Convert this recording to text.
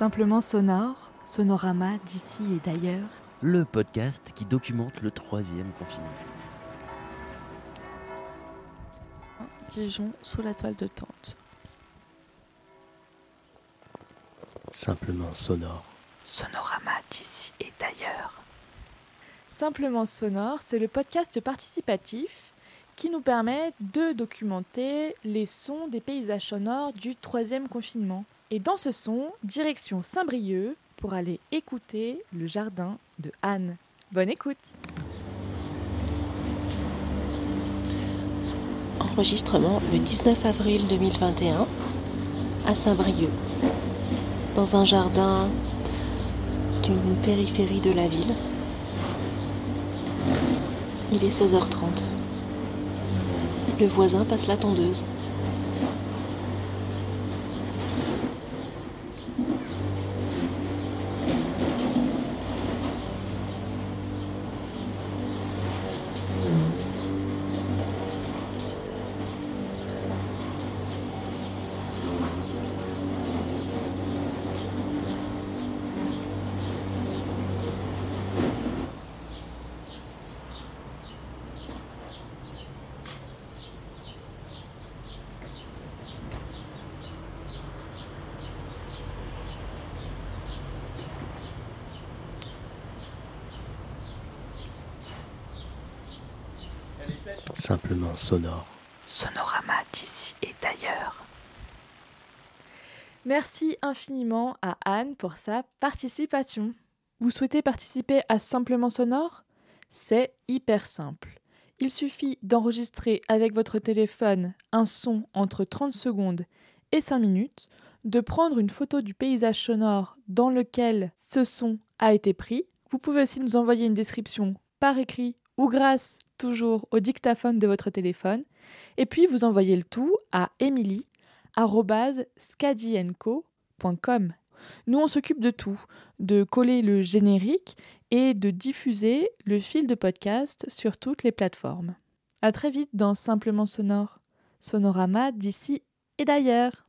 Simplement sonore, sonorama d'ici et d'ailleurs. Le podcast qui documente le troisième confinement. Dijon sous la toile de tente. Simplement sonore. Sonorama d'ici et d'ailleurs. Simplement sonore, c'est le podcast participatif qui nous permet de documenter les sons des paysages sonores du troisième confinement. Et dans ce son, direction Saint-Brieuc pour aller écouter le jardin de Anne. Bonne écoute Enregistrement le 19 avril 2021 à Saint-Brieuc, dans un jardin d'une périphérie de la ville. Il est 16h30. Le voisin passe la tondeuse. Simplement sonore. Sonorama d'ici et d'ailleurs. Merci infiniment à Anne pour sa participation. Vous souhaitez participer à Simplement Sonore? C'est hyper simple. Il suffit d'enregistrer avec votre téléphone un son entre 30 secondes et 5 minutes, de prendre une photo du paysage sonore dans lequel ce son a été pris. Vous pouvez aussi nous envoyer une description par écrit ou grâce toujours au dictaphone de votre téléphone. Et puis vous envoyez le tout à emily.scadienco.com. Nous, on s'occupe de tout, de coller le générique et de diffuser le fil de podcast sur toutes les plateformes. À très vite dans Simplement Sonore, Sonorama d'ici et d'ailleurs.